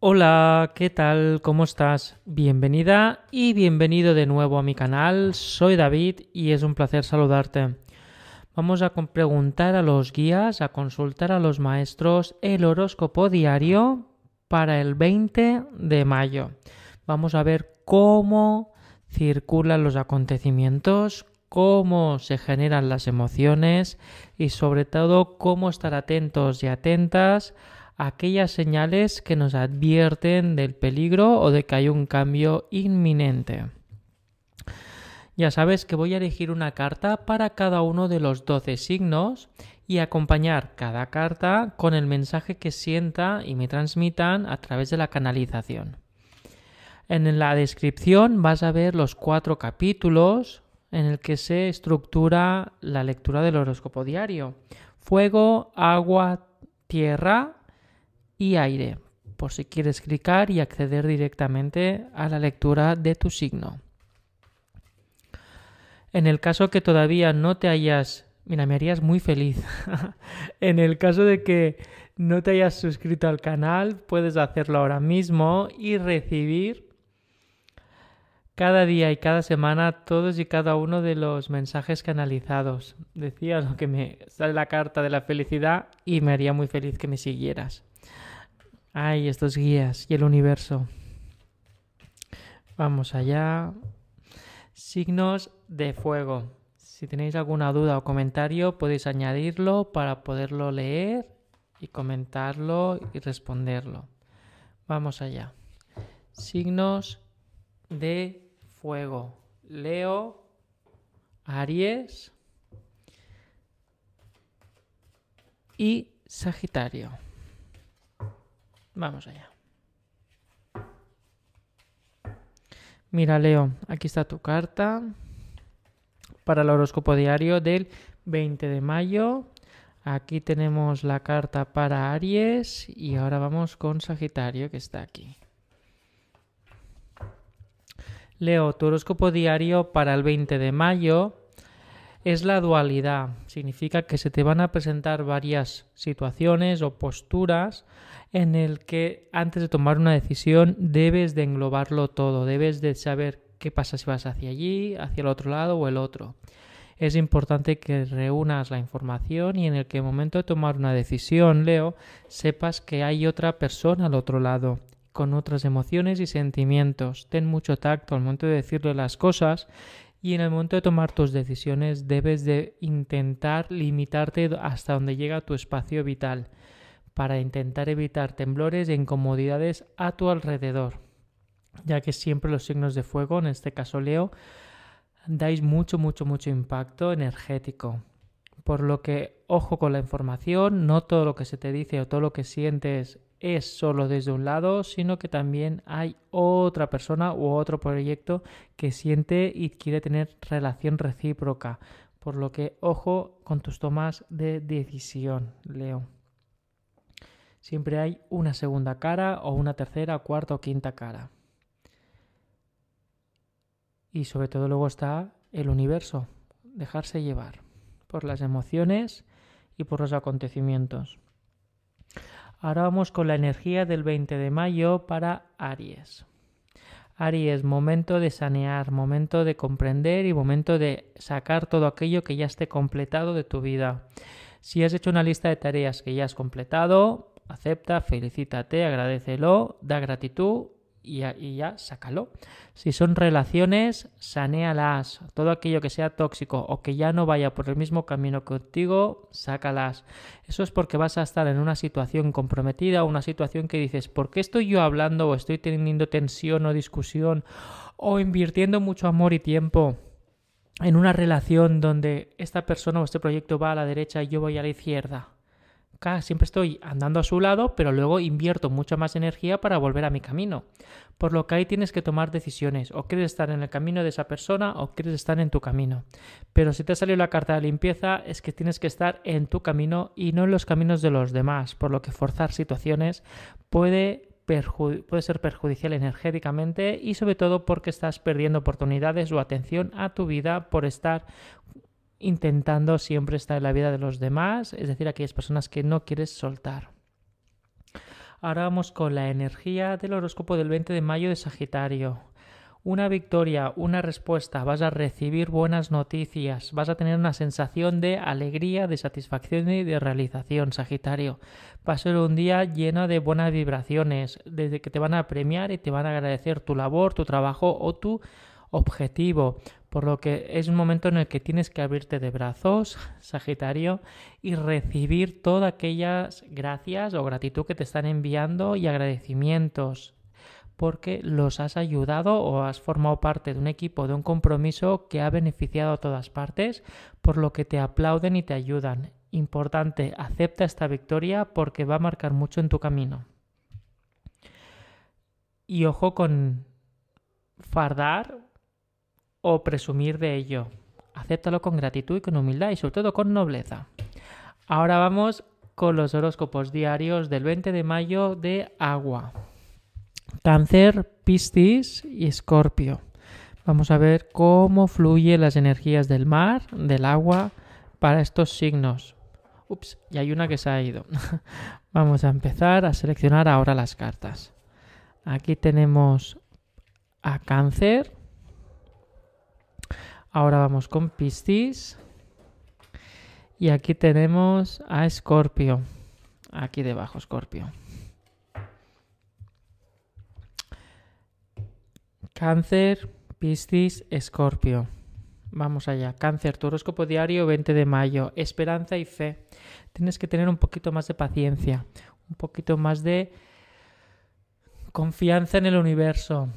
Hola, ¿qué tal? ¿Cómo estás? Bienvenida y bienvenido de nuevo a mi canal. Soy David y es un placer saludarte. Vamos a preguntar a los guías, a consultar a los maestros el horóscopo diario para el 20 de mayo. Vamos a ver cómo circulan los acontecimientos, cómo se generan las emociones y sobre todo cómo estar atentos y atentas aquellas señales que nos advierten del peligro o de que hay un cambio inminente. Ya sabes que voy a elegir una carta para cada uno de los 12 signos y acompañar cada carta con el mensaje que sienta y me transmitan a través de la canalización. En la descripción vas a ver los cuatro capítulos en el que se estructura la lectura del horóscopo diario. Fuego, agua, tierra y aire, por si quieres clicar y acceder directamente a la lectura de tu signo. En el caso que todavía no te hayas... Mira, me harías muy feliz. en el caso de que no te hayas suscrito al canal, puedes hacerlo ahora mismo y recibir cada día y cada semana todos y cada uno de los mensajes canalizados. Decía lo que me sale la carta de la felicidad y me haría muy feliz que me siguieras. Ay, estos guías y el universo. Vamos allá. Signos de fuego. Si tenéis alguna duda o comentario, podéis añadirlo para poderlo leer y comentarlo y responderlo. Vamos allá. Signos de fuego. Leo, Aries y Sagitario. Vamos allá. Mira, Leo, aquí está tu carta para el horóscopo diario del 20 de mayo. Aquí tenemos la carta para Aries y ahora vamos con Sagitario que está aquí. Leo, tu horóscopo diario para el 20 de mayo es la dualidad. Significa que se te van a presentar varias situaciones o posturas en el que antes de tomar una decisión debes de englobarlo todo, debes de saber qué pasa si vas hacia allí, hacia el otro lado o el otro. Es importante que reúnas la información y en el que el momento de tomar una decisión, Leo, sepas que hay otra persona al otro lado, con otras emociones y sentimientos. Ten mucho tacto al momento de decirle las cosas y en el momento de tomar tus decisiones debes de intentar limitarte hasta donde llega tu espacio vital para intentar evitar temblores e incomodidades a tu alrededor, ya que siempre los signos de fuego, en este caso Leo, dais mucho, mucho, mucho impacto energético. Por lo que, ojo con la información, no todo lo que se te dice o todo lo que sientes es solo desde un lado, sino que también hay otra persona u otro proyecto que siente y quiere tener relación recíproca. Por lo que, ojo con tus tomas de decisión, Leo. Siempre hay una segunda cara o una tercera, cuarta o quinta cara. Y sobre todo luego está el universo, dejarse llevar por las emociones y por los acontecimientos. Ahora vamos con la energía del 20 de mayo para Aries. Aries, momento de sanear, momento de comprender y momento de sacar todo aquello que ya esté completado de tu vida. Si has hecho una lista de tareas que ya has completado, acepta, felicítate, agradecelo, da gratitud y y ya, sácalo. Si son relaciones, sanéalas. Todo aquello que sea tóxico o que ya no vaya por el mismo camino contigo, sácalas. Eso es porque vas a estar en una situación comprometida, una situación que dices, ¿por qué estoy yo hablando o estoy teniendo tensión o discusión o invirtiendo mucho amor y tiempo? en una relación donde esta persona o este proyecto va a la derecha y yo voy a la izquierda siempre estoy andando a su lado, pero luego invierto mucha más energía para volver a mi camino. Por lo que ahí tienes que tomar decisiones. O quieres estar en el camino de esa persona o quieres estar en tu camino. Pero si te ha salido la carta de limpieza, es que tienes que estar en tu camino y no en los caminos de los demás. Por lo que forzar situaciones puede puede ser perjudicial energéticamente y sobre todo porque estás perdiendo oportunidades o atención a tu vida por estar intentando siempre estar en la vida de los demás, es decir, aquellas personas que no quieres soltar. Ahora vamos con la energía del horóscopo del 20 de mayo de Sagitario. Una victoria, una respuesta, vas a recibir buenas noticias, vas a tener una sensación de alegría, de satisfacción y de realización, Sagitario. Va a ser un día lleno de buenas vibraciones, desde que te van a premiar y te van a agradecer tu labor, tu trabajo o tu objetivo, por lo que es un momento en el que tienes que abrirte de brazos, Sagitario, y recibir todas aquellas gracias o gratitud que te están enviando y agradecimientos porque los has ayudado o has formado parte de un equipo, de un compromiso que ha beneficiado a todas partes, por lo que te aplauden y te ayudan. Importante, acepta esta victoria porque va a marcar mucho en tu camino. Y ojo con fardar o presumir de ello. Acéptalo con gratitud y con humildad y sobre todo con nobleza. Ahora vamos con los horóscopos diarios del 20 de mayo de agua. Cáncer, Piscis y Escorpio. Vamos a ver cómo fluyen las energías del mar, del agua, para estos signos. Ups, y hay una que se ha ido. Vamos a empezar a seleccionar ahora las cartas. Aquí tenemos a Cáncer, Ahora vamos con Piscis. Y aquí tenemos a Escorpio. Aquí debajo, Escorpio. Cáncer, Piscis, Escorpio. Vamos allá. Cáncer, tu horóscopo diario 20 de mayo. Esperanza y fe. Tienes que tener un poquito más de paciencia, un poquito más de confianza en el universo,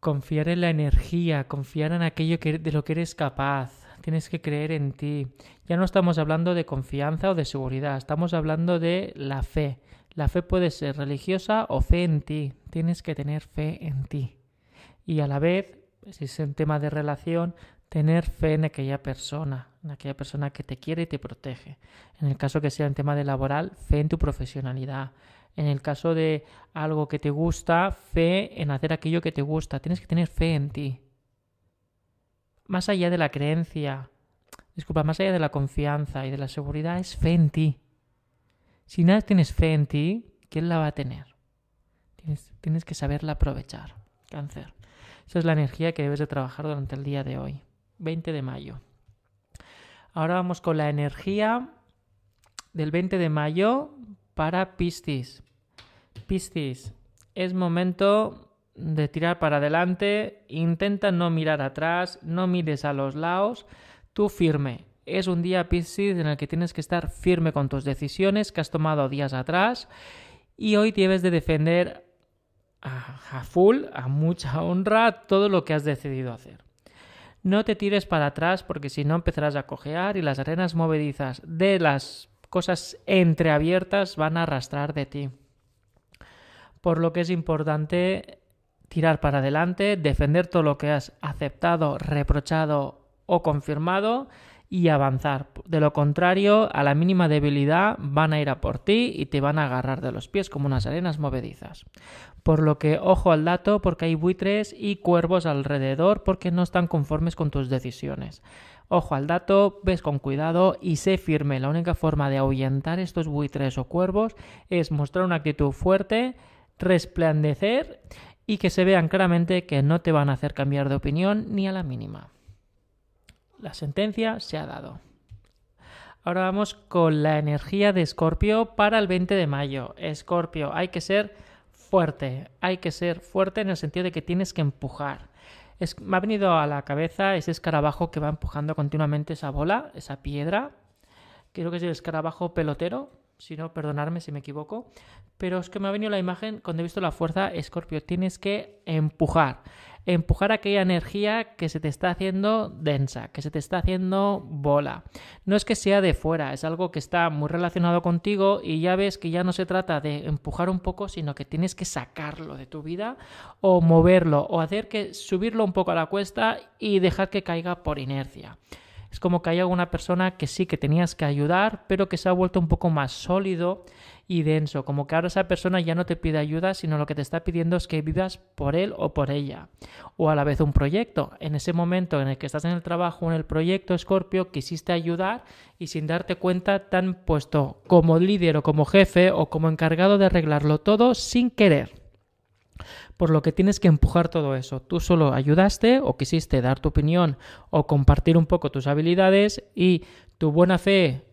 confiar en la energía, confiar en aquello que, de lo que eres capaz. Tienes que creer en ti. Ya no estamos hablando de confianza o de seguridad, estamos hablando de la fe. La fe puede ser religiosa o fe en ti. Tienes que tener fe en ti. Y a la vez, si es un tema de relación, tener fe en aquella persona, en aquella persona que te quiere y te protege. En el caso que sea un tema de laboral, fe en tu profesionalidad, en el caso de algo que te gusta, fe en hacer aquello que te gusta. Tienes que tener fe en ti. Más allá de la creencia, disculpa, más allá de la confianza y de la seguridad, es fe en ti. Si nada tienes fe en ti, ¿quién la va a tener? Tienes, tienes que saberla aprovechar. Cáncer. Esa es la energía que debes de trabajar durante el día de hoy. 20 de mayo. Ahora vamos con la energía del 20 de mayo para Piscis. Piscis, es momento de tirar para adelante, intenta no mirar atrás, no mires a los lados, tú firme. Es un día Piscis en el que tienes que estar firme con tus decisiones que has tomado días atrás y hoy debes de defender a, full, a mucha honra, todo lo que has decidido hacer. No te tires para atrás porque si no empezarás a cojear y las arenas movedizas de las cosas entreabiertas van a arrastrar de ti por lo que es importante tirar para adelante, defender todo lo que has aceptado, reprochado o confirmado y avanzar. De lo contrario, a la mínima debilidad van a ir a por ti y te van a agarrar de los pies como unas arenas movedizas. Por lo que ojo al dato porque hay buitres y cuervos alrededor porque no están conformes con tus decisiones. Ojo al dato, ves con cuidado y sé firme. La única forma de ahuyentar estos buitres o cuervos es mostrar una actitud fuerte, resplandecer y que se vean claramente que no te van a hacer cambiar de opinión ni a la mínima. La sentencia se ha dado. Ahora vamos con la energía de Escorpio para el 20 de mayo. Escorpio, hay que ser fuerte, hay que ser fuerte en el sentido de que tienes que empujar. me ha venido a la cabeza ese escarabajo que va empujando continuamente esa bola, esa piedra. Creo que es el escarabajo pelotero, si no, perdonarme si me equivoco, pero es que me ha venido la imagen cuando he visto la fuerza Escorpio, tienes que empujar, empujar aquella energía que se te está haciendo densa, que se te está haciendo bola. No es que sea de fuera, es algo que está muy relacionado contigo y ya ves que ya no se trata de empujar un poco, sino que tienes que sacarlo de tu vida o moverlo o hacer que subirlo un poco a la cuesta y dejar que caiga por inercia. Es como que hay alguna persona que sí que tenías que ayudar, pero que se ha vuelto un poco más sólido y denso, como que ahora esa persona ya no te pide ayuda, sino lo que te está pidiendo es que vivas por él o por ella. O a la vez un proyecto. En ese momento en el que estás en el trabajo, en el proyecto, Escorpio, quisiste ayudar y sin darte cuenta te han puesto como líder o como jefe o como encargado de arreglarlo todo sin querer por lo que tienes que empujar todo eso. Tú solo ayudaste o quisiste dar tu opinión o compartir un poco tus habilidades y tu buena fe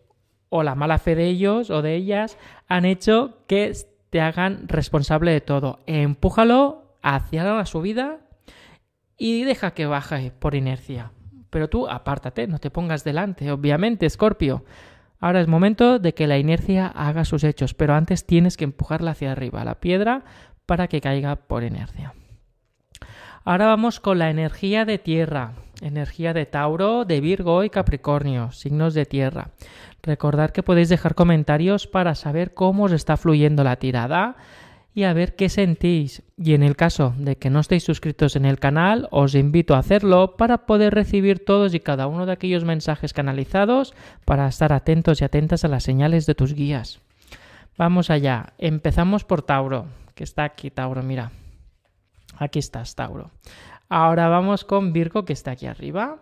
o la mala fe de ellos o de ellas han hecho que te hagan responsable de todo. Empújalo hacia la subida y deja que baje por inercia. Pero tú apártate, no te pongas delante, obviamente, Scorpio. Ahora es momento de que la inercia haga sus hechos, pero antes tienes que empujarla hacia arriba, la piedra, para que caiga por inercia. Ahora vamos con la energía de tierra, energía de Tauro, de Virgo y Capricornio, signos de tierra. Recordad que podéis dejar comentarios para saber cómo os está fluyendo la tirada y a ver qué sentís. Y en el caso de que no estéis suscritos en el canal, os invito a hacerlo para poder recibir todos y cada uno de aquellos mensajes canalizados para estar atentos y atentas a las señales de tus guías. Vamos allá. Empezamos por Tauro que está aquí, Tauro, mira. Aquí estás, Tauro. Ahora vamos con Virgo, que está aquí arriba.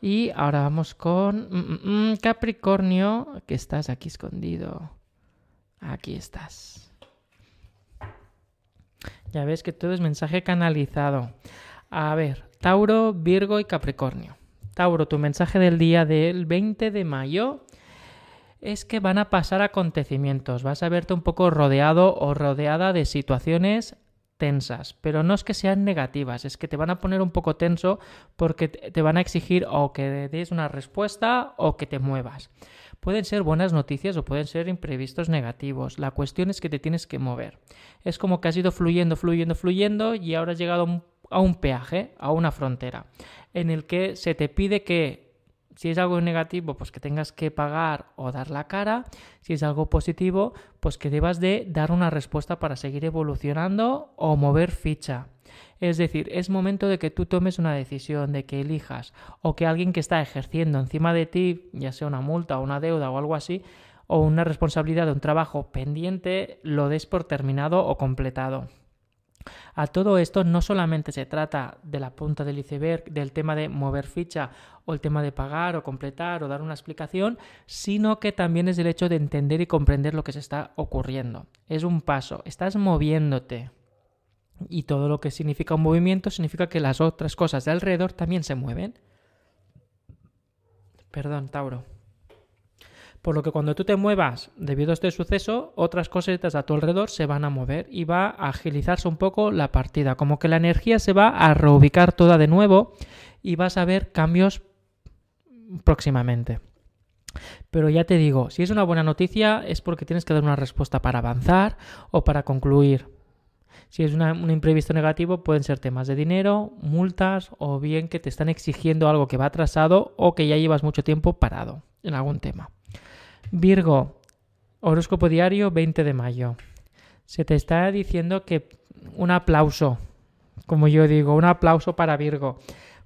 Y ahora vamos con mm, mm, mm, Capricornio, que estás aquí escondido. Aquí estás. Ya ves que todo es mensaje canalizado. A ver, Tauro, Virgo y Capricornio. Tauro, tu mensaje del día del 20 de mayo es que van a pasar acontecimientos, vas a verte un poco rodeado o rodeada de situaciones tensas, pero no es que sean negativas, es que te van a poner un poco tenso porque te van a exigir o que des una respuesta o que te muevas. Pueden ser buenas noticias o pueden ser imprevistos negativos. La cuestión es que te tienes que mover. Es como que has ido fluyendo, fluyendo, fluyendo y ahora has llegado a un peaje, a una frontera, en el que se te pide que si es algo negativo, pues que tengas que pagar o dar la cara. Si es algo positivo, pues que debas de dar una respuesta para seguir evolucionando o mover ficha. Es decir, es momento de que tú tomes una decisión, de que elijas, o que alguien que está ejerciendo encima de ti, ya sea una multa o una deuda o algo así, o una responsabilidad de un trabajo pendiente, lo des por terminado o completado. A todo esto no solamente se trata de la punta del iceberg, del tema de mover ficha o el tema de pagar o completar o dar una explicación, sino que también es el hecho de entender y comprender lo que se está ocurriendo. Es un paso, estás moviéndote. Y todo lo que significa un movimiento significa que las otras cosas de alrededor también se mueven. Perdón, Tauro. Por lo que cuando tú te muevas debido a este suceso, otras cositas a tu alrededor se van a mover y va a agilizarse un poco la partida. Como que la energía se va a reubicar toda de nuevo y vas a ver cambios próximamente. Pero ya te digo, si es una buena noticia es porque tienes que dar una respuesta para avanzar o para concluir. Si es un imprevisto negativo, pueden ser temas de dinero, multas o bien que te están exigiendo algo que va atrasado o que ya llevas mucho tiempo parado en algún tema. Virgo, horóscopo diario 20 de mayo. Se te está diciendo que un aplauso, como yo digo, un aplauso para Virgo,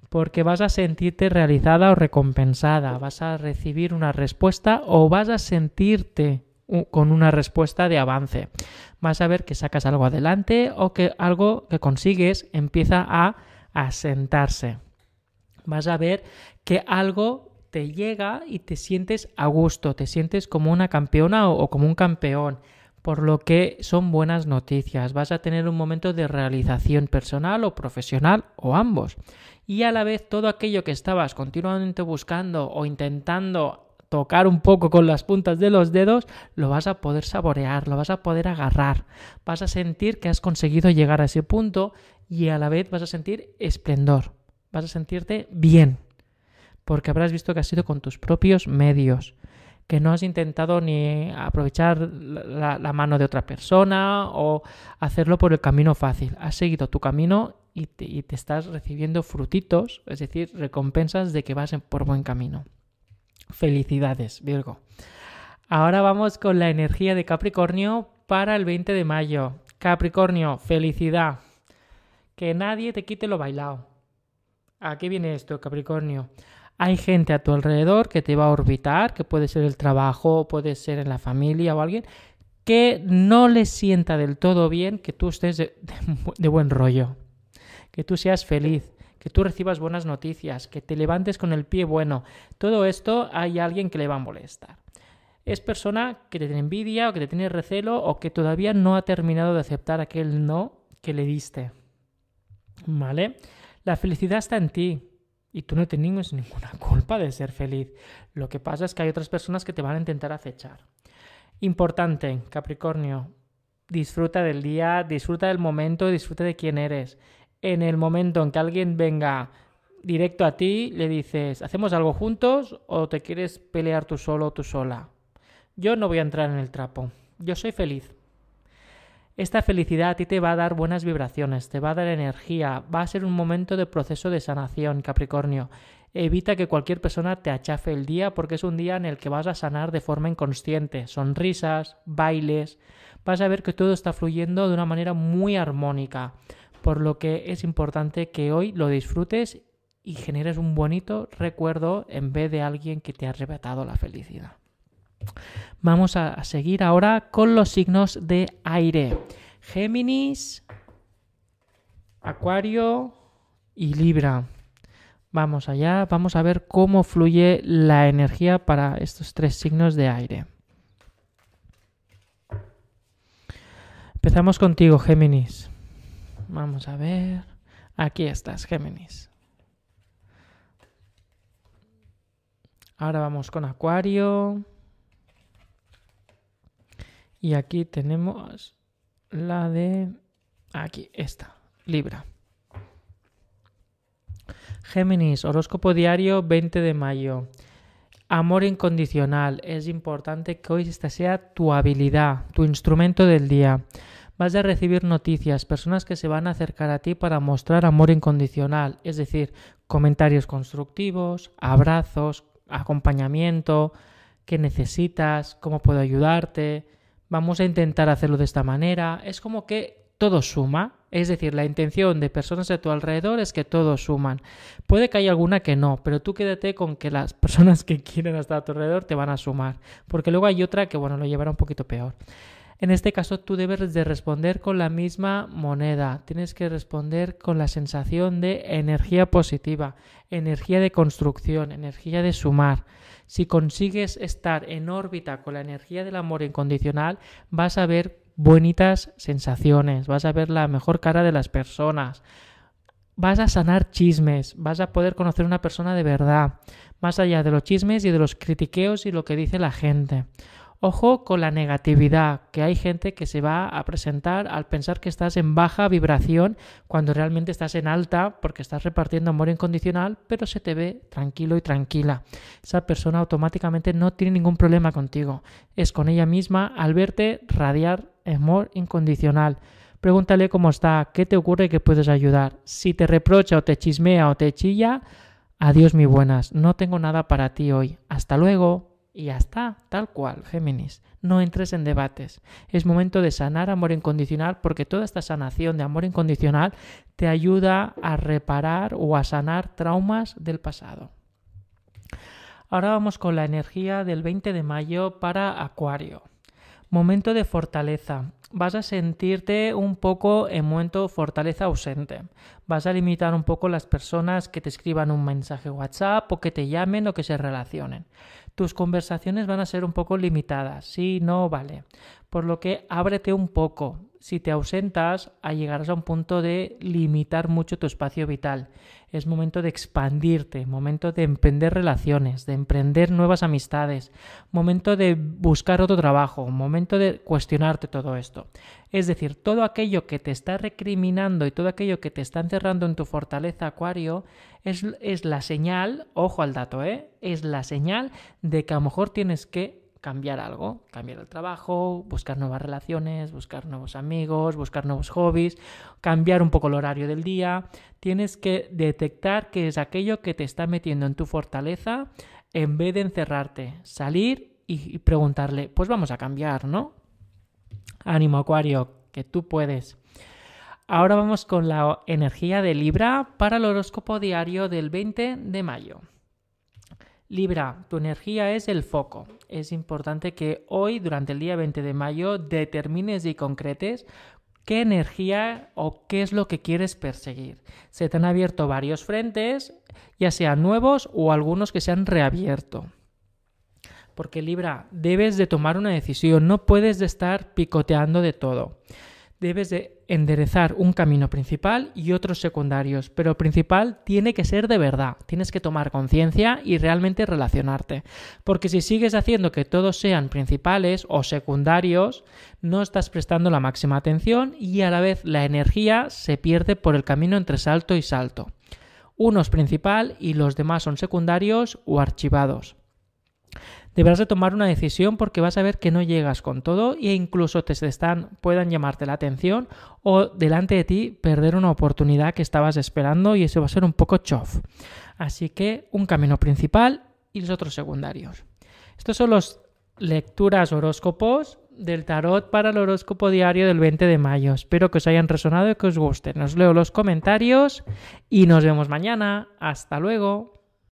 porque vas a sentirte realizada o recompensada, vas a recibir una respuesta o vas a sentirte con una respuesta de avance. Vas a ver que sacas algo adelante o que algo que consigues empieza a asentarse. Vas a ver que algo te llega y te sientes a gusto, te sientes como una campeona o, como un campeón, por lo que son buenas noticias. Vas a tener un momento de realización personal o profesional o ambos. Y a la vez todo aquello que estabas continuamente buscando o intentando tocar un poco con las puntas de los dedos, lo vas a poder saborear, lo vas a poder agarrar, vas a sentir que has conseguido llegar a ese punto y a la vez vas a sentir esplendor, vas a sentirte bien, porque habrás visto que has sido con tus propios medios, que no has intentado ni aprovechar la, mano de otra persona o hacerlo por el camino fácil. Has seguido tu camino y te, estás recibiendo frutitos, es decir, recompensas de que vas por buen camino. Felicidades, Virgo. Ahora vamos con la energía de Capricornio para el 20 de mayo. Capricornio, felicidad. Que nadie te quite lo bailado. ¿A qué viene esto, Capricornio? Hay gente a tu alrededor que te va a orbitar, que puede ser el trabajo, puede ser en la familia o alguien, que no le sienta del todo bien que tú estés de, buen rollo, que tú seas feliz, que tú recibas buenas noticias, que te levantes con el pie bueno. Todo esto hay alguien que le va a molestar. Es persona que te tiene envidia o que te tiene recelo o que todavía no ha terminado de aceptar aquel no que le diste. ¿Vale? La felicidad está en ti y tú no tienes ninguna culpa de ser feliz. Lo que pasa es que hay otras personas que te van a intentar acechar. Importante, Capricornio, disfruta del día, disfruta del momento, disfruta de quién eres. En el momento en que alguien venga directo a ti, le dices, ¿hacemos algo juntos o te quieres pelear tú solo o tú sola? Yo no voy a entrar en el trapo. Yo soy feliz. Esta felicidad a ti te va a dar buenas vibraciones, te va a dar energía, va a ser un momento de proceso de sanación, Capricornio. Evita que cualquier persona te achafe el día porque es un día en el que vas a sanar de forma inconsciente. Sonrisas, bailes. Vas a ver que todo está fluyendo de una manera muy armónica. Por lo que es importante que hoy lo disfrutes y generes un bonito recuerdo en vez de alguien que te ha arrebatado la felicidad. Vamos a seguir ahora con los signos de aire. Géminis, Acuario y Libra. Vamos allá, vamos a ver cómo fluye la energía para estos tres signos de aire. Empezamos contigo, Géminis. Vamos a ver. Aquí estás, Géminis. Ahora vamos con Acuario. Y aquí tenemos la de... Aquí, esta, Libra. Géminis, horóscopo diario 20 de mayo. Amor incondicional. Es importante que hoy esta sea tu habilidad, tu instrumento del día. Vas a recibir noticias, personas que se van a acercar a ti para mostrar amor incondicional, es decir, comentarios constructivos, abrazos, acompañamiento, qué necesitas, cómo puedo ayudarte vamos a intentar hacerlo de esta manera. Es como que todo suma, es decir, la intención de personas a tu alrededor es que todos suman. Puede que haya alguna que no, pero tú quédate con que las personas que quieren estar a tu alrededor te van a sumar, porque luego hay otra que, bueno, lo llevará un poquito peor. En este caso tú debes de responder con la misma moneda, tienes que responder con la sensación de energía positiva, energía de construcción, energía de sumar. Si consigues estar en órbita con la energía del amor incondicional, vas a ver bonitas sensaciones, vas a ver la mejor cara de las personas, vas a sanar chismes, vas a poder conocer una persona de verdad, más allá de los chismes y de los critiqueos y lo que dice la gente. Ojo con la negatividad, que hay gente que se va a presentar al pensar que estás en baja vibración cuando realmente estás en alta porque estás repartiendo amor incondicional, pero se te ve tranquilo y tranquila. Esa persona automáticamente no tiene ningún problema contigo. Es con ella misma al verte radiar amor incondicional. Pregúntale cómo está, qué te ocurre y qué puedes ayudar. Si te reprocha o te chismea o te chilla, adiós mi buenas, no tengo nada para ti hoy. Hasta luego. Y ya está, tal cual, Géminis. No entres en debates. Es momento de sanar amor incondicional porque toda esta sanación de amor incondicional te ayuda a reparar o a sanar traumas del pasado. Ahora vamos con la energía del 20 de mayo para Acuario. Momento de fortaleza. Vas a sentirte un poco en momento fortaleza ausente. Vas a limitar un poco las personas que te escriban un mensaje WhatsApp o que te llamen o que se relacionen tus conversaciones van a ser un poco limitadas. Sí, no, vale. Por lo que ábrete un poco. Si te ausentas, llegarás a un punto de limitar mucho tu espacio vital. Es momento de expandirte, momento de emprender relaciones, de emprender nuevas amistades, momento de buscar otro trabajo, momento de cuestionarte todo esto. Es decir, todo aquello que te está recriminando y todo aquello que te está encerrando en tu fortaleza, Acuario, es, es la señal, ojo al dato, ¿eh? es la señal de que a lo mejor tienes que cambiar algo, cambiar el trabajo, buscar nuevas relaciones, buscar nuevos amigos, buscar nuevos hobbies, cambiar un poco el horario del día. Tienes que detectar qué es aquello que te está metiendo en tu fortaleza en vez de encerrarte, salir y preguntarle, pues vamos a cambiar, ¿no? Ánimo, Acuario, que tú puedes. Ahora vamos con la energía de Libra para el horóscopo diario del 20 de mayo. Libra, tu energía es el foco. Es importante que hoy, durante el día 20 de mayo, determines y concretes qué energía o qué es lo que quieres perseguir. Se te han abierto varios frentes, ya sean nuevos o algunos que se han reabierto. Porque Libra, debes de tomar una decisión, no puedes de estar picoteando de todo debes de enderezar un camino principal y otros secundarios, pero el principal tiene que ser de verdad, tienes que tomar conciencia y realmente relacionarte, porque si sigues haciendo que todos sean principales o secundarios, no estás prestando la máxima atención y a la vez la energía se pierde por el camino entre salto y salto. Uno es principal y los demás son secundarios o archivados deberás de tomar una decisión porque vas a ver que no llegas con todo e incluso te están, puedan llamarte la atención o delante de ti perder una oportunidad que estabas esperando y eso va a ser un poco chof. Así que un camino principal y los otros secundarios. Estos son los lecturas horóscopos del tarot para el horóscopo diario del 20 de mayo. Espero que os hayan resonado y que os gusten. Os leo los comentarios y nos vemos mañana. Hasta luego.